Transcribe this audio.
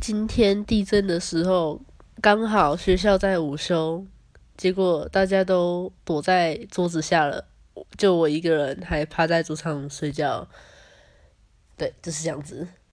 今天地震的时候刚好学校在午休结果大家都躲在桌子下了就我一个人还趴在桌上睡觉。对就是这样子。